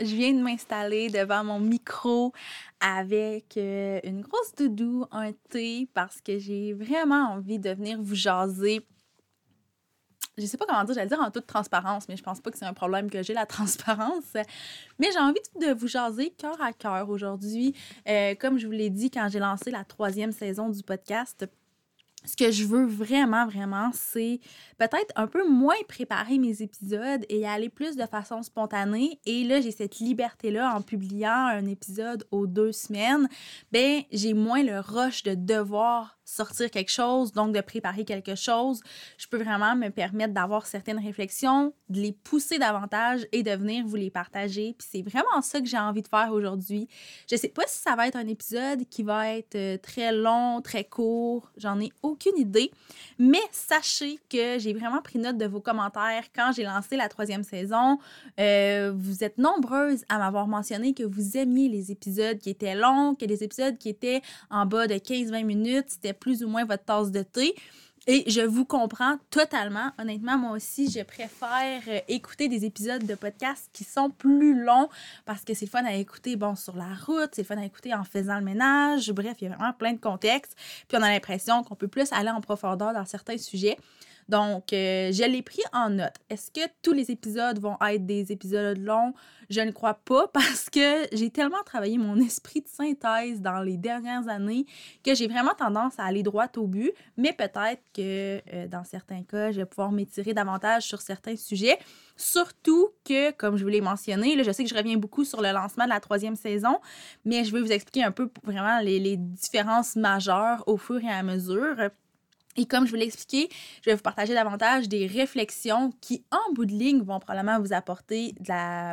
Je viens de m'installer devant mon micro avec euh, une grosse doudou, un thé, parce que j'ai vraiment envie de venir vous jaser. Je sais pas comment dire, j'allais dire en toute transparence, mais je pense pas que c'est un problème que j'ai, la transparence. Mais j'ai envie de vous jaser cœur à cœur aujourd'hui. Euh, comme je vous l'ai dit quand j'ai lancé la troisième saison du podcast, ce que je veux vraiment, vraiment, c'est peut-être un peu moins préparer mes épisodes et aller plus de façon spontanée. Et là, j'ai cette liberté-là en publiant un épisode aux deux semaines. Ben, j'ai moins le rush de devoir sortir quelque chose, donc de préparer quelque chose. Je peux vraiment me permettre d'avoir certaines réflexions, de les pousser davantage et de venir vous les partager. Puis c'est vraiment ça que j'ai envie de faire aujourd'hui. Je sais pas si ça va être un épisode qui va être euh, très long, très court, j'en ai aucune idée, mais sachez que j'ai vraiment pris note de vos commentaires quand j'ai lancé la troisième saison. Euh, vous êtes nombreuses à m'avoir mentionné que vous aimiez les épisodes qui étaient longs, que les épisodes qui étaient en bas de 15-20 minutes, c'était plus ou moins votre tasse de thé. Et je vous comprends totalement. Honnêtement, moi aussi, je préfère euh, écouter des épisodes de podcast qui sont plus longs parce que c'est fun à écouter, bon, sur la route, c'est fun à écouter en faisant le ménage. Bref, il y a vraiment plein de contextes. Puis on a l'impression qu'on peut plus aller en profondeur dans certains sujets. Donc, euh, je l'ai pris en note. Est-ce que tous les épisodes vont être des épisodes longs? Je ne crois pas parce que j'ai tellement travaillé mon esprit de synthèse dans les dernières années que j'ai vraiment tendance à aller droit au but, mais peut-être que euh, dans certains cas, je vais pouvoir m'étirer davantage sur certains sujets. Surtout que, comme je vous l'ai mentionné, je sais que je reviens beaucoup sur le lancement de la troisième saison, mais je vais vous expliquer un peu vraiment les différences majeures au fur et à mesure. Et comme je vous l'ai expliqué, je vais vous partager davantage des réflexions qui, en bout de ligne, vont probablement vous apporter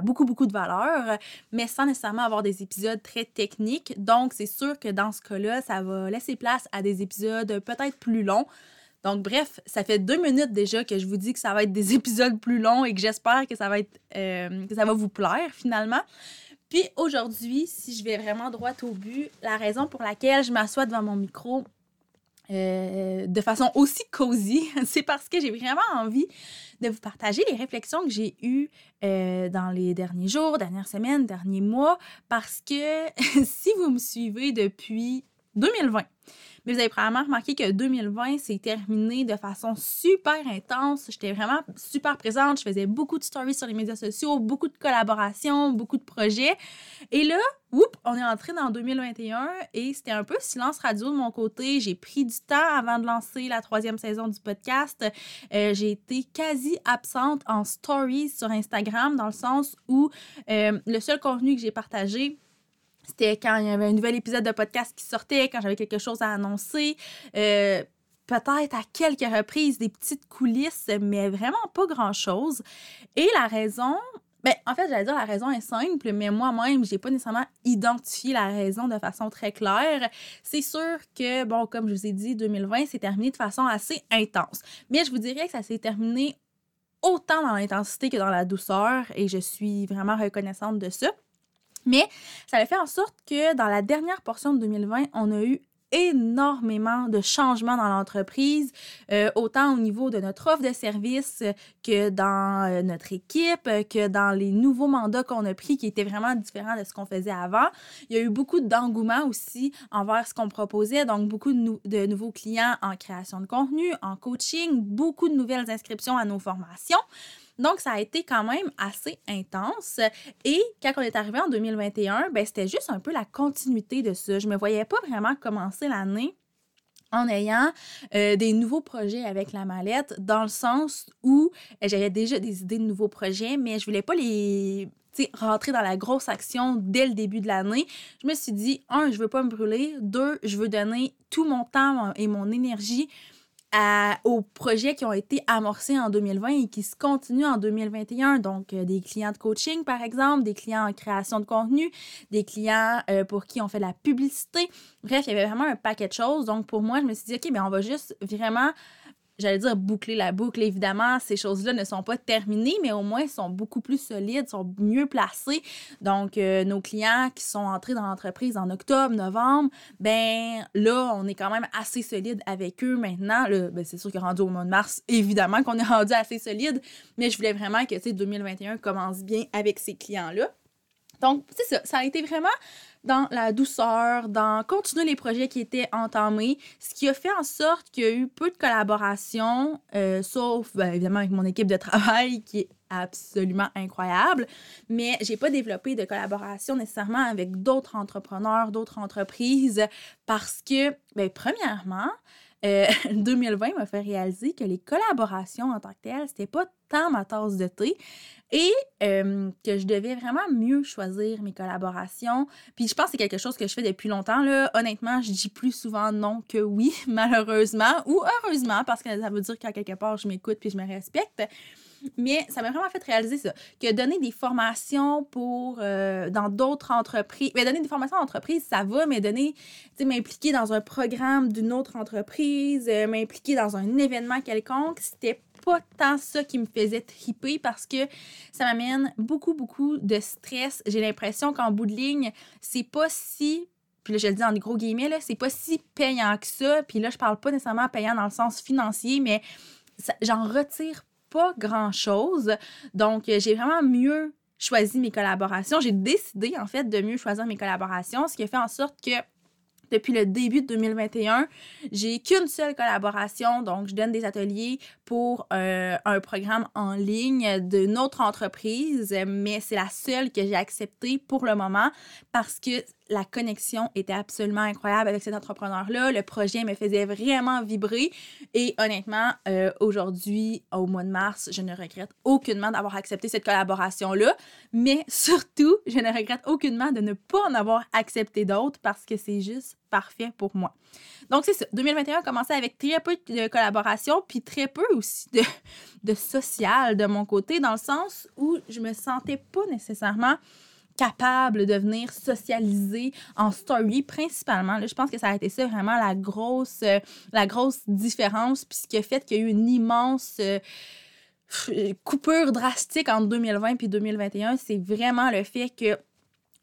beaucoup, beaucoup de valeur, mais sans nécessairement avoir des épisodes très techniques. Donc, c'est sûr que dans ce cas-là, ça va laisser place à des épisodes peut-être plus longs. Donc, bref, ça fait deux minutes déjà que je vous dis que ça va être des épisodes plus longs et que j'espère que ça va être euh, que ça va vous plaire finalement. Puis aujourd'hui, si je vais vraiment droit au but, la raison pour laquelle je m'assois devant mon micro, euh, de façon aussi cosy, c'est parce que j'ai vraiment envie de vous partager les réflexions que j'ai eues euh, dans les derniers jours, dernières semaines, derniers mois, parce que si vous me suivez depuis 2020, mais vous avez probablement remarqué que 2020 s'est terminé de façon super intense. J'étais vraiment super présente. Je faisais beaucoup de stories sur les médias sociaux, beaucoup de collaborations, beaucoup de projets. Et là, Oups, on est entré dans 2021 et c'était un peu silence radio de mon côté. J'ai pris du temps avant de lancer la troisième saison du podcast. Euh, j'ai été quasi absente en stories sur Instagram dans le sens où euh, le seul contenu que j'ai partagé, c'était quand il y avait un nouvel épisode de podcast qui sortait, quand j'avais quelque chose à annoncer. Euh, peut-être à quelques reprises des petites coulisses, mais vraiment pas grand-chose. Et la raison, ben, en fait, j'allais dire la raison est simple, mais moi-même, j'ai pas nécessairement identifié la raison de façon très claire. C'est sûr que, bon, comme je vous ai dit, 2020 s'est terminé de façon assez intense. Mais je vous dirais que ça s'est terminé autant dans l'intensité que dans la douceur et je suis vraiment reconnaissante de ça. Mais ça a fait en sorte que dans la dernière portion de 2020, on a eu énormément de changements dans l'entreprise, euh, autant au niveau de notre offre de service que dans euh, notre équipe, que dans les nouveaux mandats qu'on a pris qui étaient vraiment différents de ce qu'on faisait avant. Il y a eu beaucoup d'engouement aussi envers ce qu'on proposait, donc beaucoup de, de, nouveaux clients en création de contenu, en coaching, beaucoup de nouvelles inscriptions à nos formations. Donc, ça a été quand même assez intense. Et quand on est arrivé en 2021, ben, c'était juste un peu la continuité de ça. Je me voyais pas vraiment commencer l'année en ayant euh, des nouveaux projets avec la mallette, dans le sens où euh, j'avais déjà des idées de nouveaux projets, mais je voulais pas les rentrer dans la grosse action dès le début de l'année. Je me suis dit, un, je veux pas me brûler. Deux, je veux donner tout mon temps et mon énergie aux projets qui ont été amorcés en 2020 et qui se continuent en 2021. Donc, euh, des clients de coaching, par exemple, des clients en création de contenu, des clients euh, pour qui on fait de la publicité. Bref, il y avait vraiment un paquet de choses. Donc, pour moi, je me suis dit, OK, mais on va juste vraiment j'allais dire boucler la boucle. Évidemment, ces choses-là ne sont pas terminées, mais au moins sont beaucoup plus solides, sont mieux placées. Donc, euh, nos clients qui sont entrés dans l'entreprise en octobre, novembre, ben là, on est quand même assez solide avec eux maintenant. Ben, c'est sûr que rendu au mois de mars, évidemment qu'on est rendu assez solide, mais je voulais vraiment que 2021 commence bien avec ces clients-là. Donc, c'est ça. Ça a été vraiment dans la douceur, dans continuer les projets qui étaient entamés, ce qui a fait en sorte qu'il y a eu peu de collaboration, euh, sauf ben, évidemment avec mon équipe de travail qui est absolument incroyable, mais j'ai pas développé de collaboration nécessairement avec d'autres entrepreneurs, d'autres entreprises parce que, ben, premièrement, 2020 euh, m'a fait réaliser que les collaborations en tant que telles, c'était pas tant ma tasse de thé et que je devais vraiment mieux choisir mes collaborations. Puis je pense que c'est quelque chose que je fais depuis longtemps. Là. Honnêtement, je dis plus souvent non que oui, malheureusement, ou heureusement, parce que ça veut dire qu'à quelque part, je m'écoute puis je me respecte. Mais ça m'a vraiment fait réaliser ça, que donner des formations pour euh, dans d'autres entreprises, mais donner des formations en entreprise, ça va, mais donner, tu m'impliquer dans un programme d'une autre entreprise, euh, m'impliquer dans un événement quelconque, c'était pas tant ça qui me faisait triper parce que ça m'amène beaucoup, beaucoup de stress. J'ai l'impression qu'en bout de ligne, c'est pas si puis là, je le dis en gros guillemets, c'est pas si payant que ça. Puis là, je parle pas nécessairement payant dans le sens financier, mais j'en retire pas grand-chose. Donc, j'ai vraiment mieux choisi mes collaborations. J'ai décidé, en fait, de mieux choisir mes collaborations, ce qui a fait en sorte que depuis le début de 2021, j'ai qu'une seule collaboration. Donc, je donne des ateliers pour euh, un programme en ligne d'une autre entreprise, mais c'est la seule que j'ai acceptée pour le moment parce que la connexion était absolument incroyable avec cet entrepreneur-là. Le projet me faisait vraiment vibrer. Et honnêtement, euh, aujourd'hui, au mois de mars, je ne regrette aucunement d'avoir accepté cette collaboration-là. Mais surtout, je ne regrette aucunement de ne pas en avoir accepté d'autres parce que c'est juste parfait pour moi. Donc, c'est ça. 2021 a commencé avec très peu de collaboration, puis très peu aussi de, de social de mon côté, dans le sens où je me sentais pas nécessairement capable de venir socialiser en story principalement. Là, je pense que ça a été ça vraiment la grosse, euh, la grosse différence, puis ce qui a fait qu'il y a eu une immense euh, coupure drastique entre 2020 et 2021, c'est vraiment le fait que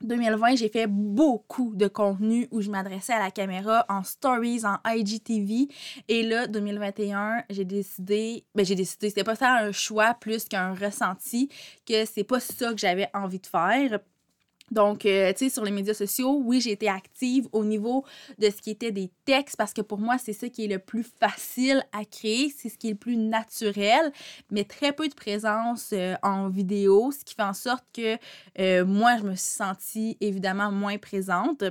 2020, j'ai fait beaucoup de contenu où je m'adressais à la caméra en stories, en IGTV. Et là, 2021, j'ai décidé, ben j'ai décidé, c'était pas ça un choix plus qu'un ressenti, que c'est pas ça que j'avais envie de faire. Donc, euh, tu sais, sur les médias sociaux, oui, j'ai été active au niveau de ce qui était des textes parce que pour moi, c'est ça qui est le plus facile à créer, c'est ce qui est le plus naturel, mais très peu de présence euh, en vidéo, ce qui fait en sorte que euh, moi, je me suis sentie évidemment moins présente.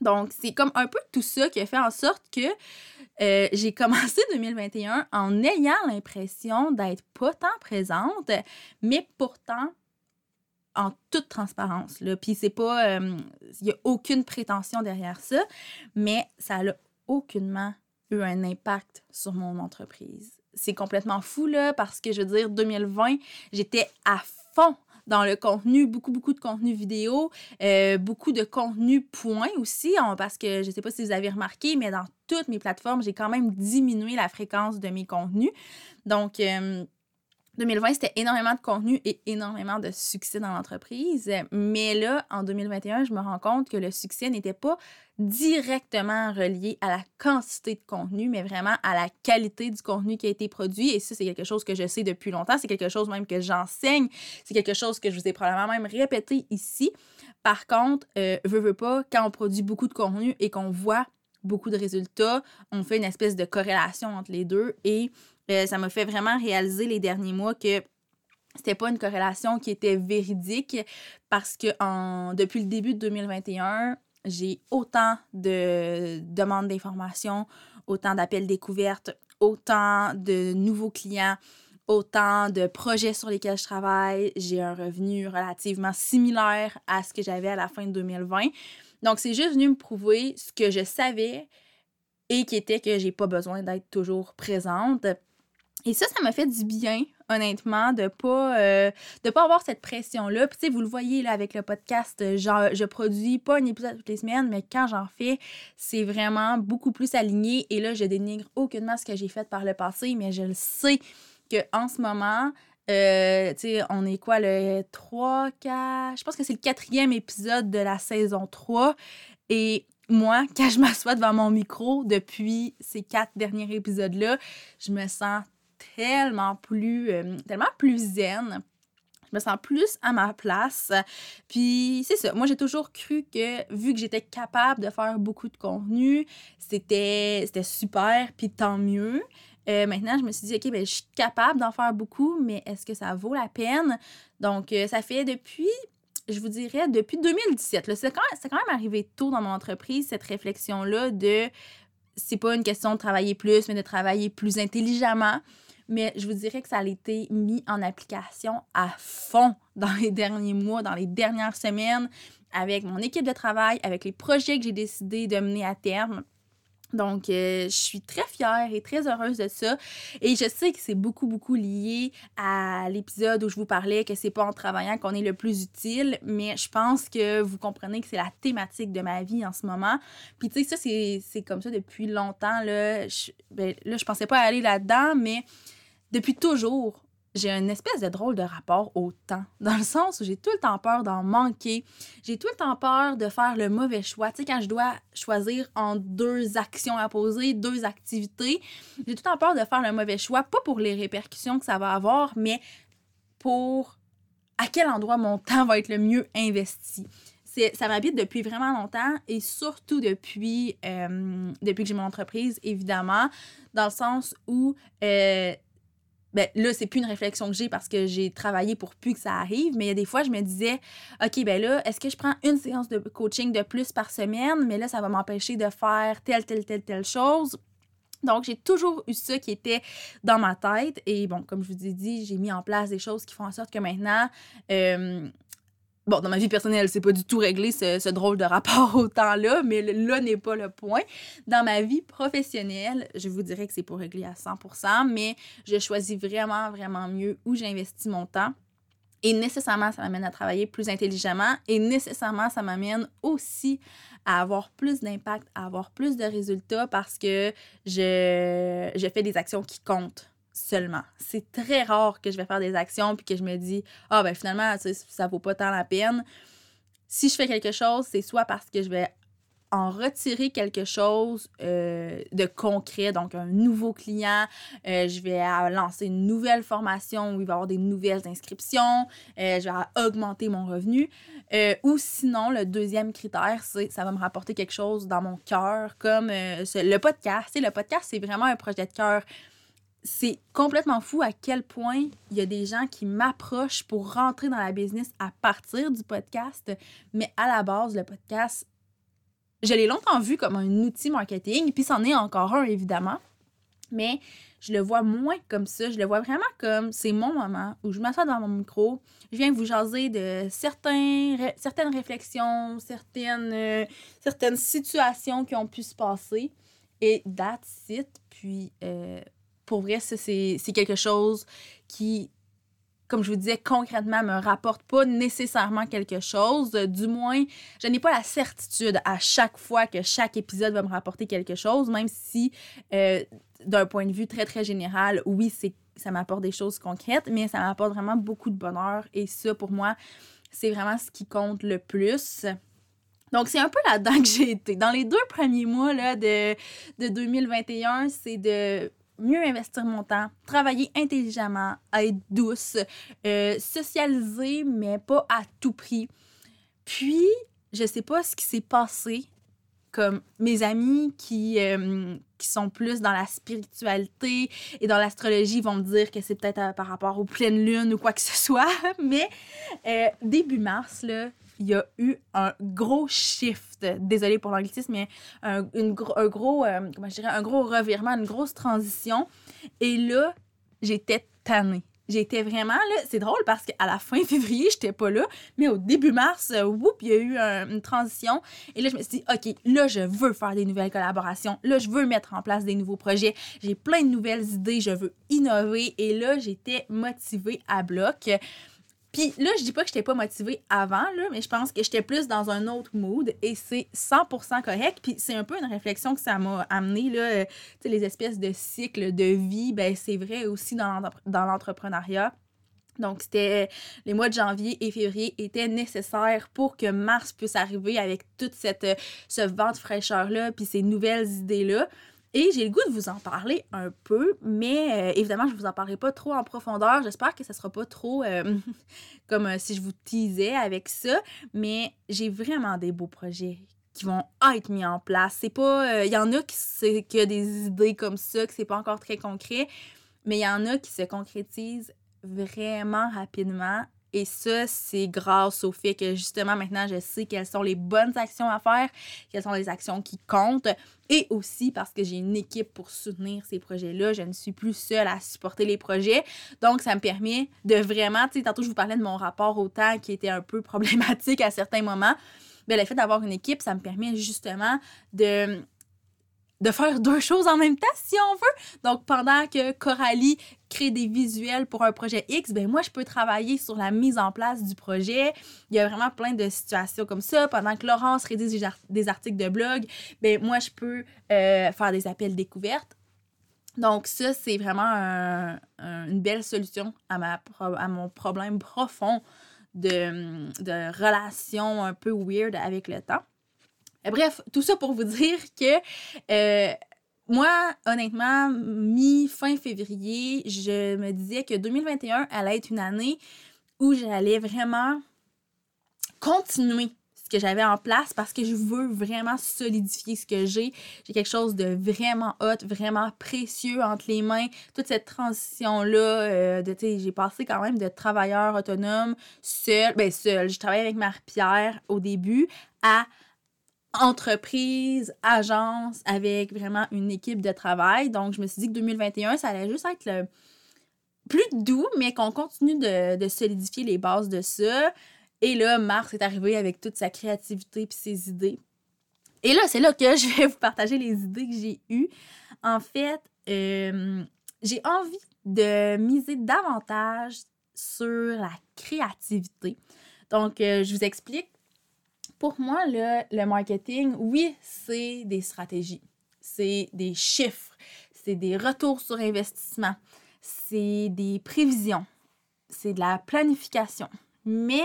Donc, c'est comme un peu tout ça qui a fait en sorte que j'ai commencé 2021 en ayant l'impression d'être pas tant présente, mais pourtant en toute transparence. Là. Puis c'est pas. Il euh, n'y a aucune prétention derrière ça, mais ça n'a aucunement eu un impact sur mon entreprise. C'est complètement fou, là, parce que je veux dire, 2020, j'étais à fond dans le contenu, beaucoup, beaucoup de contenu vidéo, euh, beaucoup de contenu point aussi, parce que je ne sais pas si vous avez remarqué, mais dans toutes mes plateformes, j'ai quand même diminué la fréquence de mes contenus. Donc, euh, 2020, c'était énormément de contenu et énormément de succès dans l'entreprise. Mais là, en 2021, je me rends compte que le succès n'était pas directement relié à la quantité de contenu, mais vraiment à la qualité du contenu qui a été produit. Et ça, c'est quelque chose que je sais depuis longtemps. C'est quelque chose même que j'enseigne. C'est quelque chose que je vous ai probablement même répété ici. Par contre, euh, veux, veux pas, quand on produit beaucoup de contenu et qu'on voit beaucoup de résultats, on fait une espèce de corrélation entre les deux et euh, ça m'a fait vraiment réaliser les derniers mois que c'était pas une corrélation qui était véridique parce que en, depuis le début de 2021, j'ai autant de demandes d'informations, autant d'appels découvertes, autant de nouveaux clients, autant de projets sur lesquels je travaille. J'ai un revenu relativement similaire à ce que j'avais à la fin de 2020. Donc, c'est juste venu me prouver ce que je savais et qui était que j'ai pas besoin d'être toujours présente. Et ça, ça m'a fait du bien, honnêtement, de pas euh, de pas avoir cette pression-là. Puis, tu sais, vous le voyez là avec le podcast, genre, je produis pas un épisode toutes les semaines, mais quand j'en fais, c'est vraiment beaucoup plus aligné. Et là, je dénigre aucunement ce que j'ai fait par le passé, mais je le sais qu'en ce moment, euh, tu sais, on est quoi, le 3, 4... Je pense que c'est le quatrième épisode de la saison 3. Et moi, quand je m'assois devant mon micro depuis ces quatre derniers épisodes-là, je me sens tellement plus, euh, tellement plus zen. Je me sens plus à ma place. Puis c'est ça. Moi, j'ai toujours cru que vu que j'étais capable de faire beaucoup de contenu, c'était super, puis tant mieux. Euh, maintenant, je me suis dit, OK, ben, je suis capable d'en faire beaucoup, mais est-ce que ça vaut la peine? Donc, euh, ça fait depuis, je vous dirais, depuis 2017. C'est quand, quand, même arrivé tôt dans mon entreprise, cette réflexion-là de c'est pas une question de travailler plus, mais de travailler plus intelligemment mais je vous dirais que ça a été mis en application à fond dans les derniers mois, dans les dernières semaines, avec mon équipe de travail, avec les projets que j'ai décidé de mener à terme. Donc, euh, je suis très fière et très heureuse de ça. Et je sais que c'est beaucoup, beaucoup lié à l'épisode où je vous parlais que c'est pas en travaillant qu'on est le plus utile, mais je pense que vous comprenez que c'est la thématique de ma vie en ce moment. Puis, tu sais, ça, c'est comme ça depuis longtemps. Là, je, ben, là, je pensais pas aller là-dedans, mais depuis toujours, j'ai une espèce de drôle de rapport au temps, dans le sens où j'ai tout le temps peur d'en manquer. J'ai tout le temps peur de faire le mauvais choix. Tu sais, quand je dois choisir en deux actions à poser, deux activités, j'ai tout le temps peur de faire le mauvais choix, pas pour les répercussions que ça va avoir, mais pour à quel endroit mon temps va être le mieux investi. Ça m'habite depuis vraiment longtemps et surtout depuis, euh, depuis que j'ai mon entreprise, évidemment, dans le sens où euh, ben là, c'est plus une réflexion que j'ai parce que j'ai travaillé pour plus que ça arrive, mais il y a des fois, je me disais, OK, ben là, est-ce que je prends une séance de coaching de plus par semaine, mais là, ça va m'empêcher de faire telle, telle, telle, telle chose. Donc, j'ai toujours eu ça qui était dans ma tête. Et bon, comme je vous ai dit, j'ai mis en place des choses qui font en sorte que maintenant, euh, Bon, dans ma vie personnelle, c'est pas du tout réglé ce, drôle de rapport au temps-là, mais là n'est pas le point. Dans ma vie professionnelle, je vous dirais que c'est pas réglé à 100%, mais je choisis vraiment, vraiment mieux où j'investis mon temps. Et nécessairement, ça m'amène à travailler plus intelligemment et nécessairement, ça m'amène aussi à avoir plus d'impact, à avoir plus de résultats parce que je, je fais des actions qui comptent seulement. C'est très rare que je vais faire des actions puis que je me dis ah ben finalement ça vaut pas tant la peine. Si je fais quelque chose, c'est soit parce que je vais en retirer quelque chose euh, de concret, donc un nouveau client, euh, je vais lancer une nouvelle formation où il va y avoir des nouvelles inscriptions, euh, je vais augmenter mon revenu. ou sinon, le deuxième critère, c'est ça va me rapporter quelque chose dans mon cœur, comme le podcast. le podcast, c'est vraiment un projet de cœur c'est complètement fou à quel point il y a des gens qui m'approchent pour rentrer dans la business à partir du podcast. Mais à la base, le podcast, je l'ai longtemps vu comme un outil marketing, puis c'en est encore un, évidemment. Mais je le vois moins comme ça. Je le vois vraiment comme c'est mon moment où je m'assois dans mon micro, je viens vous jaser de certains, certaines réflexions, certaines, euh, certaines situations qui ont pu se passer. Et that's it. Puis, euh, pour vrai, c'est quelque chose qui, comme je vous disais, concrètement, me rapporte pas nécessairement quelque chose. Du moins, je n'ai pas la certitude à chaque fois que chaque épisode va me rapporter quelque chose, même si, euh, d'un point de vue très, très général, oui, ça m'apporte des choses concrètes, mais ça m'apporte vraiment beaucoup de bonheur. Et ça, pour moi, c'est vraiment ce qui compte le plus. Donc, c'est un peu là-dedans que j'ai été. Dans les deux premiers mois là, de, de 2021, c'est de mieux investir mon temps, travailler intelligemment, être douce, euh, socialiser, mais pas à tout prix. Puis, je sais pas ce qui s'est passé. Comme mes amis qui, euh, qui sont plus dans la spiritualité et dans l'astrologie vont me dire que c'est peut-être euh, par rapport aux pleines lunes ou quoi que ce soit. Mais début mars, là, il y a eu un gros shift, désolé pour l'anglicisme, mais un, une, un gros, euh, comment je dirais, un gros revirement, une grosse transition. Et là, j'étais tannée. j'étais vraiment là. C'est drôle parce qu'à la fin février, j'étais pas là, mais au début mars, euh, whoop, il y a eu une transition. Et là, je me suis dit, OK, là, je veux faire des nouvelles collaborations. Là, je veux mettre en place des nouveaux projets. J'ai plein de nouvelles idées. Je veux innover. Et là, j'étais motivée à bloc. Puis là, je dis pas que j'étais pas motivée avant, mais je pense que j'étais plus dans un autre mood et c'est 100% correct. Puis c'est un peu une réflexion que ça m'a amené, là, euh, les espèces de cycles de vie, ben c'est vrai aussi dans l'entrepreneuriat. Donc, c'était les mois de janvier et février étaient nécessaires pour que mars puisse arriver avec toute cette euh, ce vent de fraîcheur-là, puis ces nouvelles idées-là. Et j'ai le goût de vous en parler un peu, mais euh, évidemment, je ne vous en parlerai pas trop en profondeur. J'espère que ça ne sera pas trop euh, comme euh, si je vous teasais avec ça. Mais j'ai vraiment des beaux projets qui vont être mis en place. C'est pas. Il y en a qui, qui a des idées comme ça, que c'est pas encore très concret, mais il y en a qui se concrétisent vraiment rapidement et ça, c'est grâce au fait que justement maintenant, je sais quelles sont les bonnes actions à faire, quelles sont les actions qui comptent. Et aussi parce que j'ai une équipe pour soutenir ces projets-là. Je ne suis plus seule à supporter les projets. Donc, ça me permet de vraiment, tu sais, tantôt je vous parlais de mon rapport au temps qui était un peu problématique à certains moments. Mais le fait d'avoir une équipe, ça me permet justement de de faire deux choses en même temps, si on veut. Donc, pendant que Coralie crée des visuels pour un projet X, ben moi, je peux travailler sur la mise en place du projet. Il y a vraiment plein de situations comme ça. Pendant que Laurence rédige des articles de blog, ben moi, je peux euh, faire des appels découvertes. Donc, ça, c'est vraiment une belle solution à, ma, à mon problème profond de, de relation un peu weird avec le temps. Bref, tout ça pour vous dire que euh, moi, honnêtement, mi-fin février, je me disais que 2021 allait être une année où j'allais vraiment continuer ce que j'avais en place parce que je veux vraiment solidifier ce que j'ai. J'ai quelque chose de vraiment hot, vraiment précieux entre les mains. Toute cette transition-là, euh, j'ai passé quand même de travailleur autonome, seul, ben seul, je travaillais avec Marie-Pierre au début, à entreprise, agence avec vraiment une équipe de travail. Donc, je me suis dit que 2021, ça allait juste être le plus doux, mais qu'on continue de, solidifier les bases de ça. Et là, Mars est arrivé avec toute sa créativité et ses idées. Et là, c'est là que je vais vous partager les idées que j'ai eues. En fait, euh, j'ai envie de miser davantage sur la créativité. Donc, euh, je vous explique pour moi, le, marketing, oui, c'est des stratégies, c'est des chiffres, c'est des retours sur investissement, c'est des prévisions, c'est de la planification. Mais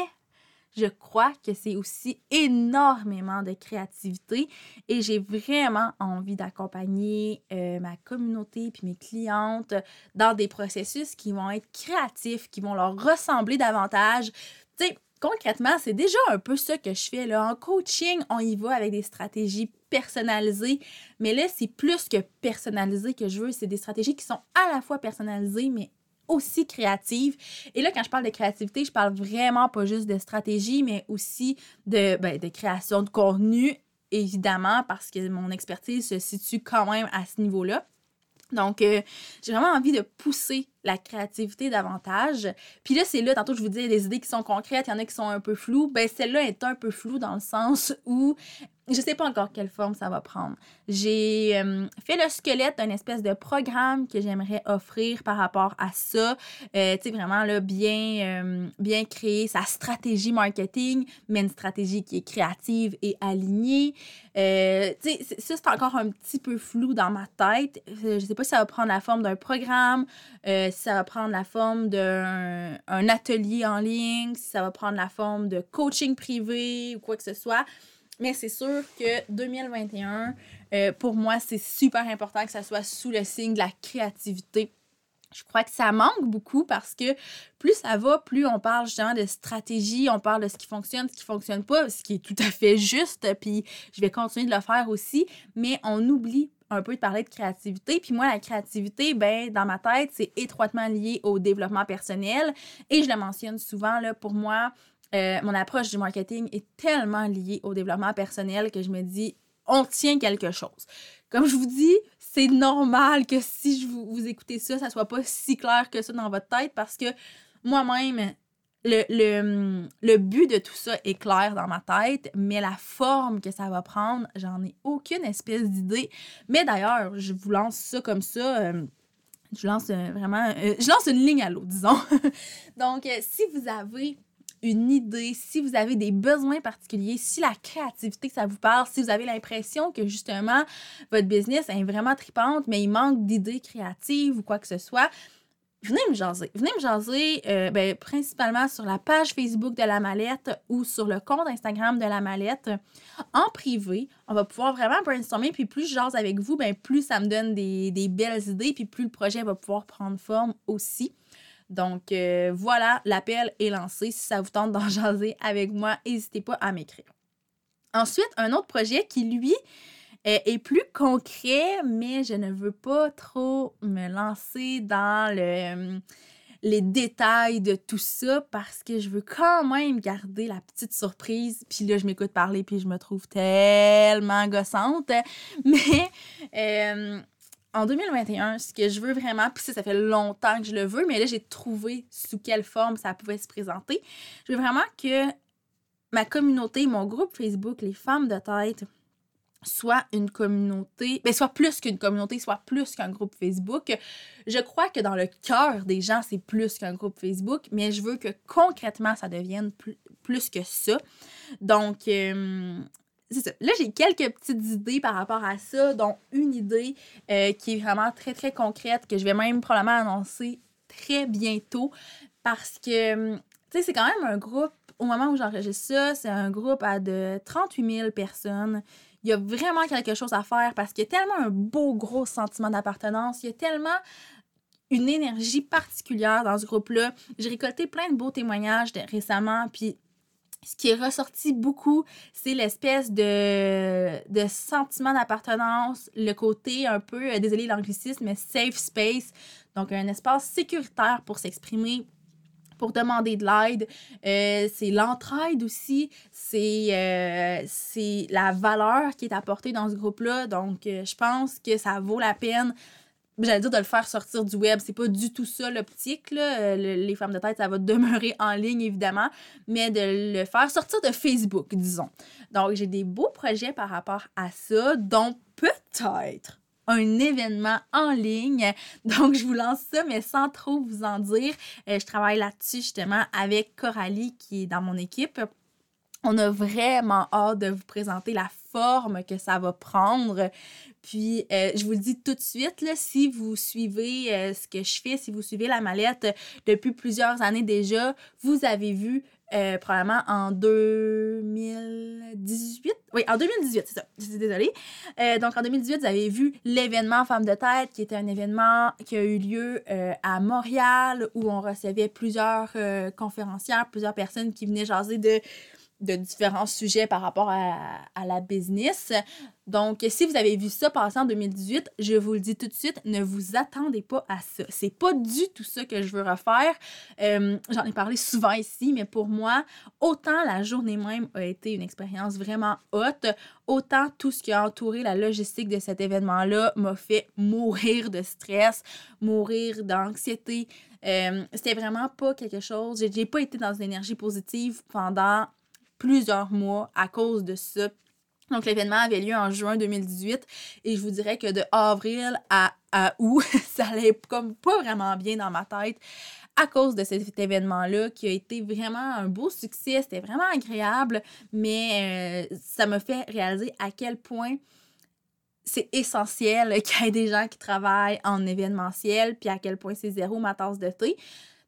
je crois que c'est aussi énormément de créativité et j'ai vraiment envie d'accompagner euh, ma communauté puis mes clientes dans des processus qui vont être créatifs, qui vont leur ressembler davantage. Tu sais, concrètement, c'est déjà un peu ça que je fais. Là. En coaching, on y va avec des stratégies personnalisées, mais là, c'est plus que personnalisé que je veux. C'est des stratégies qui sont à la fois personnalisées, mais aussi créatives. Et là, quand je parle de créativité, je parle vraiment pas juste de stratégie, mais aussi de, ben, de création de contenu, évidemment, parce que mon expertise se situe quand même à ce niveau-là. Donc, euh, j'ai vraiment envie de pousser la créativité davantage. Puis là, c'est là, tantôt, je vous dis, des idées qui sont concrètes, il y en a qui sont un peu floues. Ben, celle-là est un peu floue dans le sens où je sais pas encore quelle forme ça va prendre. J'ai euh, fait le squelette d'un espèce de programme que j'aimerais offrir par rapport à ça. Euh, tu sais, vraiment, là, bien, euh, bien créer sa stratégie marketing, mais une stratégie qui est créative et alignée. tu sais, ça, c'est encore un petit peu flou dans ma tête. Je sais pas si ça va prendre la forme d'un programme, si ça va prendre la forme d'un un atelier en ligne, si ça va prendre la forme de coaching privé ou quoi que ce soit. Mais c'est sûr que 2021, euh, pour moi, c'est super important que ça soit sous le signe de la créativité. Je crois que ça manque beaucoup parce que plus ça va, plus on parle justement de stratégie, on parle de ce qui fonctionne, ce qui fonctionne pas, ce qui est tout à fait juste, puis je vais continuer de le faire aussi, mais on oublie un peu de parler de créativité. Puis moi, la créativité, ben, dans ma tête, c'est étroitement lié au développement personnel. Et je le mentionne souvent, là, pour moi, euh, mon approche du marketing est tellement liée au développement personnel que je me dis, on tient quelque chose. Comme je vous dis, c'est normal que si je vous, écoutez ça, ça soit pas si clair que ça dans votre tête parce que moi-même, le, le, le, but de tout ça est clair dans ma tête, mais la forme que ça va prendre, j'en ai aucune espèce d'idée. Mais d'ailleurs, je vous lance ça comme ça. Euh, je lance euh, vraiment. Je lance une ligne à l'eau, disons. Donc, si vous avez une idée, si vous avez des besoins particuliers, si la créativité, ça vous parle, si vous avez l'impression que justement votre business est vraiment tripante, mais il manque d'idées créatives ou quoi que ce soit, venez me jaser. Venez me jaser euh, ben, principalement sur la page Facebook de la mallette ou sur le compte Instagram de la mallette en privé. On va pouvoir vraiment brainstormer. Puis plus je jase avec vous, ben, plus ça me donne des, belles idées. Puis plus le projet va pouvoir prendre forme aussi. Donc euh, voilà, l'appel est lancé. Si ça vous tente d'en jaser avec moi, n'hésitez pas à m'écrire. Ensuite, un autre projet qui, lui, est plus concret, mais je ne veux pas trop me lancer dans le, les détails de tout ça parce que je veux quand même garder la petite surprise. Puis là, je m'écoute parler puis je me trouve tellement gossante. Mais euh, en 2021, ce que je veux vraiment, puis ça, ça fait longtemps que je le veux, mais là, j'ai trouvé sous quelle forme ça pouvait se présenter. Je veux vraiment que ma communauté, mon groupe Facebook, les femmes de tête, soit une communauté, mais ben, soit plus qu'une communauté, soit plus qu'un groupe Facebook. Je crois que dans le cœur des gens, c'est plus qu'un groupe Facebook, mais je veux que concrètement, ça devienne plus, que ça. Donc, euh, c'est ça. Là, j'ai quelques petites idées par rapport à ça, dont une idée euh, qui est vraiment très, très concrète, que je vais même probablement annoncer très bientôt, parce que, tu sais, c'est quand même un groupe, au moment où j'enregistre ça, c'est un groupe à de 38 000 personnes il y a vraiment quelque chose à faire parce qu'il y a tellement un beau gros sentiment d'appartenance, il y a tellement une énergie particulière dans ce groupe-là. J'ai récolté plein de beaux témoignages récemment, puis ce qui est ressorti beaucoup, c'est l'espèce de, de sentiment d'appartenance, le côté un peu, euh, désolé l'anglicisme, mais safe space, donc un espace sécuritaire pour s'exprimer, pour demander de l'aide. Euh, c'est l'entraide aussi. C'est euh, c'est la valeur qui est apportée dans ce groupe-là. Donc, je pense que ça vaut la peine j'allais dire de le faire sortir du web. C'est pas du tout ça l'optique. les femmes de tête, ça va demeurer en ligne, évidemment, mais de le faire sortir de Facebook, disons. Donc, j'ai des beaux projets par rapport à ça, dont peut-être un événement en ligne. Donc, je vous lance ça, mais sans trop vous en dire. Euh, je travaille là-dessus justement avec Coralie qui est dans mon équipe. On a vraiment hâte de vous présenter la forme que ça va prendre. Puis, euh, je vous le dis tout de suite, là, si vous suivez euh, ce que je fais, si vous suivez la mallette depuis plusieurs années déjà, vous avez vu euh, probablement en 2018. Oui, en 2018, c'est ça. Je suis désolée. Euh, donc, en 2018, vous avez vu l'événement Femmes de tête, qui était un événement qui a eu lieu euh, à Montréal, où on recevait plusieurs conférencières, plusieurs personnes qui venaient jaser de de différents sujets par rapport à, à, la business. Donc, si vous avez vu ça passer en 2018, je vous le dis tout de suite, ne vous attendez pas à ça. C'est pas du tout ça que je veux refaire. Euh, j'en ai parlé souvent ici, mais pour moi, autant la journée même a été une expérience vraiment haute, autant tout ce qui a entouré la logistique de cet événement-là m'a fait mourir de stress, mourir d'anxiété. Euh, c'était vraiment pas quelque chose. J'ai pas été dans une énergie positive pendant plusieurs mois à cause de ça. Donc, l'événement avait lieu en juin 2018 et je vous dirais que de avril à, août, ça allait comme pas vraiment bien dans ma tête à cause de cet événement-là qui a été vraiment un beau succès. C'était vraiment agréable, mais euh, ça me fait réaliser à quel point c'est essentiel qu'il y ait des gens qui travaillent en événementiel, puis à quel point c'est zéro ma tasse de thé.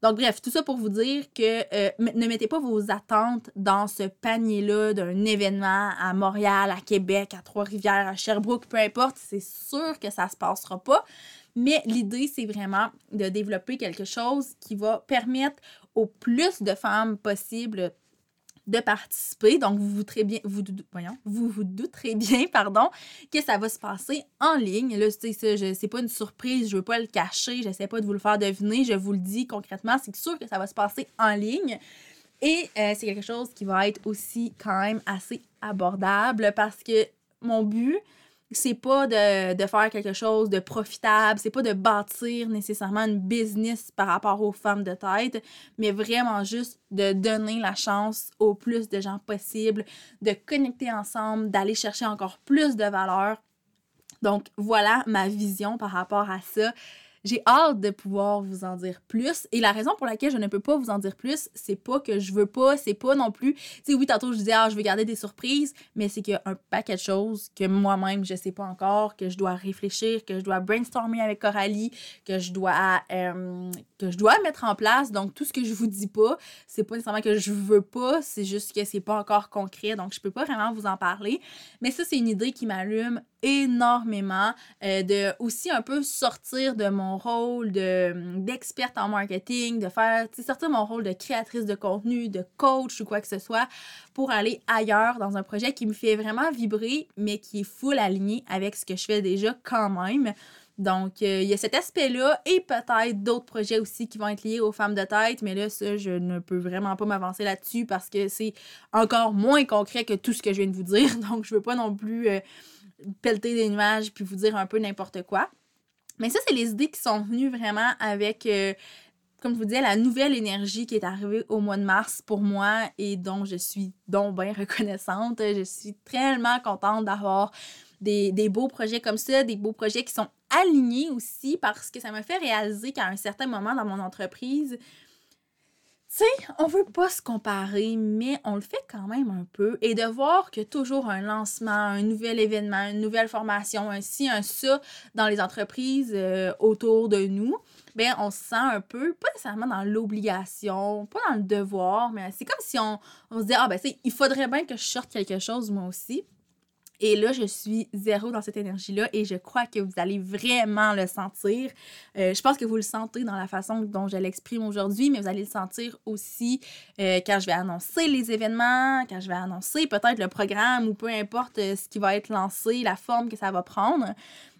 Donc, bref, tout ça pour vous dire que euh, ne mettez pas vos attentes dans ce panier-là d'un événement à Montréal, à Québec, à Trois-Rivières, à Sherbrooke, peu importe. C'est sûr que ça se passera pas. Mais l'idée, c'est vraiment de développer quelque chose qui va permettre au plus de femmes possible de participer. Donc, vous vous, très bien, vous, voyons, vous vous douterez bien pardon, que ça va se passer en ligne. Là, c'est ça, c'est pas une surprise, je veux pas le cacher, j'essaie pas de vous le faire deviner, je vous le dis concrètement, c'est sûr que ça va se passer en ligne. Et euh, c'est quelque chose qui va être aussi quand même assez abordable parce que mon but, c'est pas de, faire quelque chose de profitable, c'est pas de bâtir nécessairement une business par rapport aux femmes de tête, mais vraiment juste de donner la chance au plus de gens possible, de connecter ensemble, d'aller chercher encore plus de valeur. Donc voilà ma vision par rapport à ça. J'ai hâte de pouvoir vous en dire plus. Et la raison pour laquelle je ne peux pas vous en dire plus, c'est pas que je veux pas, c'est pas non plus. Tu sais, oui, tantôt je disais, ah, je vais garder des surprises, mais c'est qu'il y a un paquet de choses que moi-même, je sais pas encore, que je dois réfléchir, que je dois brainstormer avec Coralie, que je dois, euh, que je dois mettre en place. Donc, tout ce que je vous dis pas, c'est pas nécessairement que je veux pas, c'est juste que c'est pas encore concret. Donc, je peux pas vraiment vous en parler. Mais ça, c'est une idée qui m'allume énormément euh, de aussi un peu sortir de mon rôle de d'experte en marketing, de faire sortir mon rôle de créatrice de contenu, de coach ou quoi que ce soit pour aller ailleurs dans un projet qui me fait vraiment vibrer mais qui est full aligné avec ce que je fais déjà quand même. Donc, euh, il y a cet aspect-là et peut-être d'autres projets aussi qui vont être liés aux femmes de tête, mais là, ça, je ne peux vraiment pas m'avancer là-dessus parce que c'est encore moins concret que tout ce que je viens de vous dire. Donc, je veux pas non plus euh, pelleter des nuages puis vous dire un peu n'importe quoi. Mais ça, c'est les idées qui sont venues vraiment avec, euh, comme je vous disais, la nouvelle énergie qui est arrivée au mois de mars pour moi et dont je suis donc bien reconnaissante. Je suis tellement contente d'avoir des, des, beaux projets comme ça, des beaux projets qui sont alignés aussi parce que ça me fait réaliser qu'à un certain moment dans mon entreprise, sais, on veut pas se comparer, mais on le fait quand même un peu. Et de voir que toujours un lancement, un nouvel événement, une nouvelle formation, un ci, un ça dans les entreprises euh, autour de nous, ben on se sent un peu, pas nécessairement dans l'obligation, pas dans le devoir, mais c'est comme si on, on se dit, ah ben il faudrait bien que je sorte quelque chose moi aussi. Et là, je suis zéro dans cette énergie-là et je crois que vous allez vraiment le sentir. Euh, je pense que vous le sentez dans la façon dont je l'exprime aujourd'hui, mais vous allez le sentir aussi euh, quand je vais annoncer les événements, quand je vais annoncer peut-être le programme ou peu importe euh, ce qui va être lancé, la forme que ça va prendre.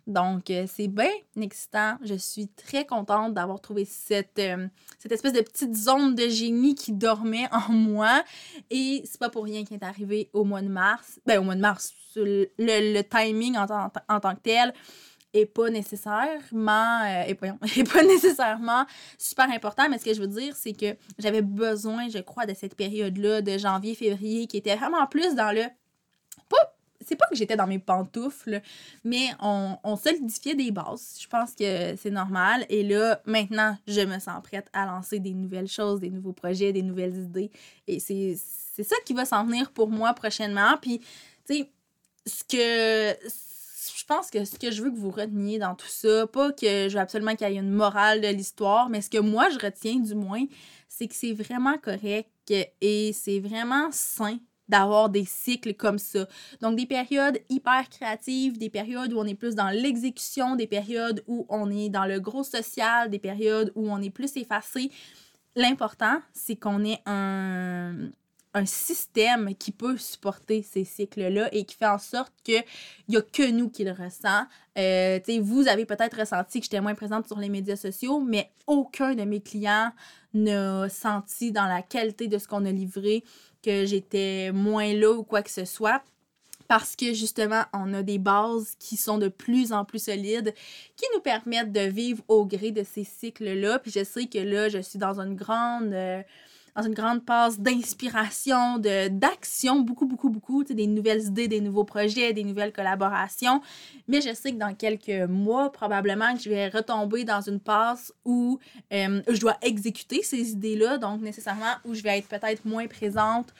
Donc, euh, c'est bien excitant. Je suis très contente d'avoir trouvé cette, euh, cette espèce de petite zone de génie qui dormait en moi. Et c'est pas pour rien qu'il est arrivé au mois de mars. Ben, au mois de mars, le, le timing en, en, tant que tel est pas nécessairement euh, pas, nécessairement super important mais ce que je veux dire c'est que j'avais besoin je crois de cette période là de janvier février qui était vraiment plus dans le c'est pas que j'étais dans mes pantoufles, mais on, on solidifiait des bases. Je pense que c'est normal. Et là, maintenant, je me sens prête à lancer des nouvelles choses, des nouveaux projets, des nouvelles idées. Et c'est ça qui va s'en venir pour moi prochainement. Puis, tu sais, ce que. Je pense que ce que je veux que vous reteniez dans tout ça, pas que je veux absolument qu'il y ait une morale de l'histoire, mais ce que moi je retiens du moins, c'est que c'est vraiment correct et c'est vraiment sain d'avoir des cycles comme ça. Donc des périodes hyper créatives, des périodes où on est plus dans l'exécution, des périodes où on est dans le gros social, des périodes où on est plus effacé. L'important, c'est qu'on ait un, un système qui peut supporter ces cycles-là et qui fait en sorte qu'il n'y a que nous qui le ressent. Euh, vous avez peut-être ressenti que j'étais moins présente sur les médias sociaux, mais aucun de mes clients n'a senti dans la qualité de ce qu'on a livré que j'étais moins là ou quoi que ce soit parce que justement, on a des bases qui sont de plus en plus solides, qui nous permettent de vivre au gré de ces cycles-là. Puis je sais que là, je suis dans une grande... Euh, dans une grande passe d'inspiration, d'action, beaucoup, beaucoup, beaucoup, des nouvelles idées, des nouveaux projets, des nouvelles collaborations. Mais je sais que dans quelques mois, probablement que je vais retomber dans une passe où euh, je dois exécuter ces idées-là, donc nécessairement où je vais être peut-être moins présente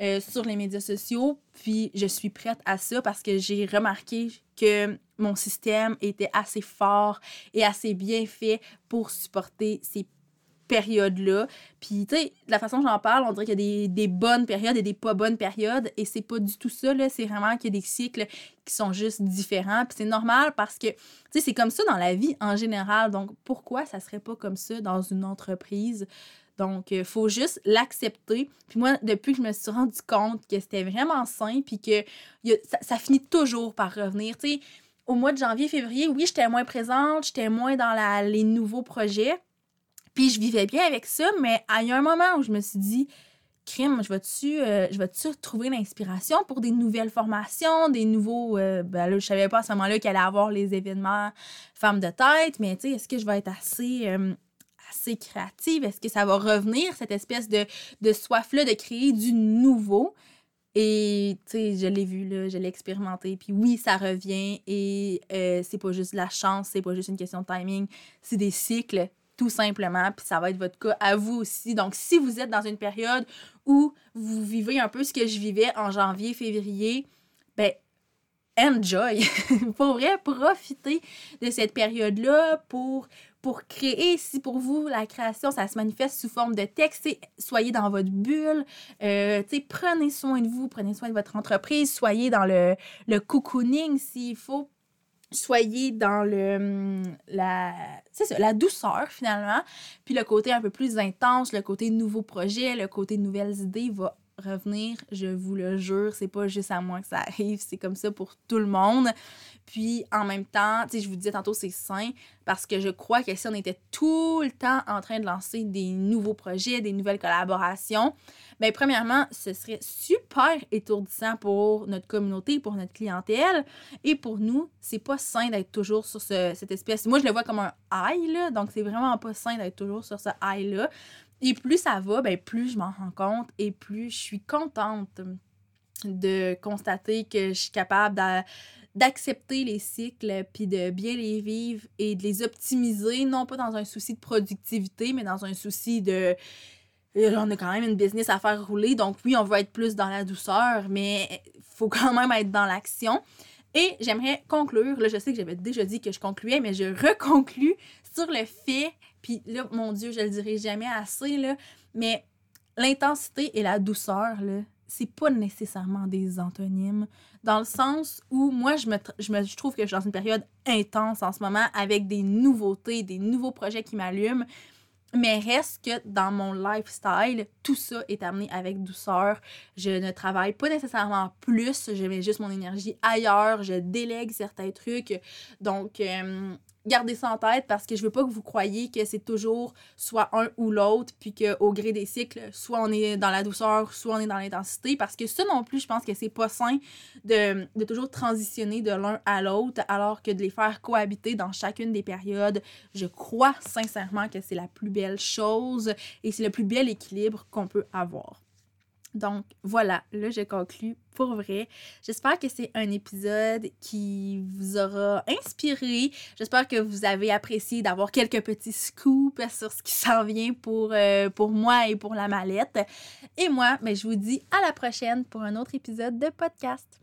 euh, sur les médias sociaux. Puis je suis prête à ça parce que j'ai remarqué que mon système était assez fort et assez bien fait pour supporter ces période-là. Puis, tu sais, la façon dont j'en parle, on dirait qu'il y a des, bonnes périodes et des pas bonnes périodes. Et c'est pas du tout ça, là. C'est vraiment qu'il y a des cycles qui sont juste différents. Puis c'est normal parce que, tu sais, c'est comme ça dans la vie en général. Donc, pourquoi ça serait pas comme ça dans une entreprise? Donc, il faut juste l'accepter. Puis moi, depuis que je me suis rendu compte que c'était vraiment sain, puis que ça, ça, finit toujours par revenir. Tu sais, au mois de janvier, février, oui, j'étais moins présente, j'étais moins dans la, les nouveaux projets. Puis je vivais bien avec ça, mais il y a un moment où je me suis dit, crime, je vais-tu euh, je vais-tu trouver l'inspiration pour des nouvelles formations, des nouveaux. Euh, ben je savais pas à ce moment-là qu'il allait avoir les événements femmes de tête, mais tu sais, est-ce que je vais être assez. Euh, assez créative? Est-ce que ça va revenir, cette espèce de, de soif-là de créer du nouveau? Et, tu sais, je l'ai vu, là, je l'ai expérimenté. Puis oui, ça revient. Et c'est pas juste de la chance, c'est pas juste une question de timing. C'est des cycles tout simplement. Puis ça va être votre cas à vous aussi. Donc, si vous êtes dans une période où vous vivez un peu ce que je vivais en janvier, février, ben enjoy. pour vrai, profitez de cette période-là pour, pour créer. Si pour vous, la création, ça se manifeste sous forme de texte, soyez dans votre bulle. Euh, prenez soin de vous, prenez soin de votre entreprise, soyez dans le, le cocooning s'il faut soyez dans hum, la la douceur finalement. Puis le côté un peu plus intense le côté nouveau projet le côté nouvelles idées va revenir je vous le jure c'est pas juste à moi que ça arrive c'est comme ça pour tout le monde puis en même temps, tu sais, je vous disais tantôt, c'est sain parce que je crois que si on était tout le temps en train de lancer des nouveaux projets, des nouvelles collaborations, bien, premièrement, ce serait super étourdissant pour notre communauté, pour notre clientèle. Et pour nous, c'est pas sain d'être toujours sur cette espèce. Moi, je le vois comme un high, là. Donc, c'est vraiment pas sain d'être toujours sur ce high-là. Et plus ça va, ben plus je m'en rends compte et plus je suis contente de constater que je suis capable d'accepter les cycles, puis de bien les vivre et de les optimiser, non pas dans un souci de productivité, mais dans un souci de... Euh, on a quand même une business à faire rouler, donc oui, on veut être plus dans la douceur, mais il faut quand même être dans l'action. Et j'aimerais conclure, là je sais que j'avais déjà dit que je concluais, mais je reconclus sur le fait, puis là, mon Dieu, je le dirai jamais assez, là, mais l'intensité et la douceur, là, c'est pas nécessairement des antonymes, dans le sens où moi, je, me, je, trouve que je suis dans une période intense en ce moment avec des nouveautés, des nouveaux projets qui m'allument. Mais reste que dans mon lifestyle, tout ça est amené avec douceur. Je ne travaille pas nécessairement plus, je mets juste mon énergie ailleurs, je délègue certains trucs. Donc, euh, gardez ça en tête parce que je veux pas que vous croyiez que c'est toujours soit un ou l'autre, puis qu'au gré des cycles, soit on est dans la douceur, soit on est dans l'intensité, parce que ça non plus, je pense que c'est pas sain de, de toujours transitionner de l'un à l'autre, alors que de les faire cohabiter dans chacune des périodes, je crois sincèrement que c'est la plus belle chose et c'est le plus bel équilibre qu'on peut avoir. Donc voilà, là je conclus pour vrai. J'espère que c'est un épisode qui vous aura inspiré. J'espère que vous avez apprécié d'avoir quelques petits scoops sur ce qui s'en vient pour, euh, moi et pour la mallette. Et moi, je vous dis à la prochaine pour un autre épisode de podcast.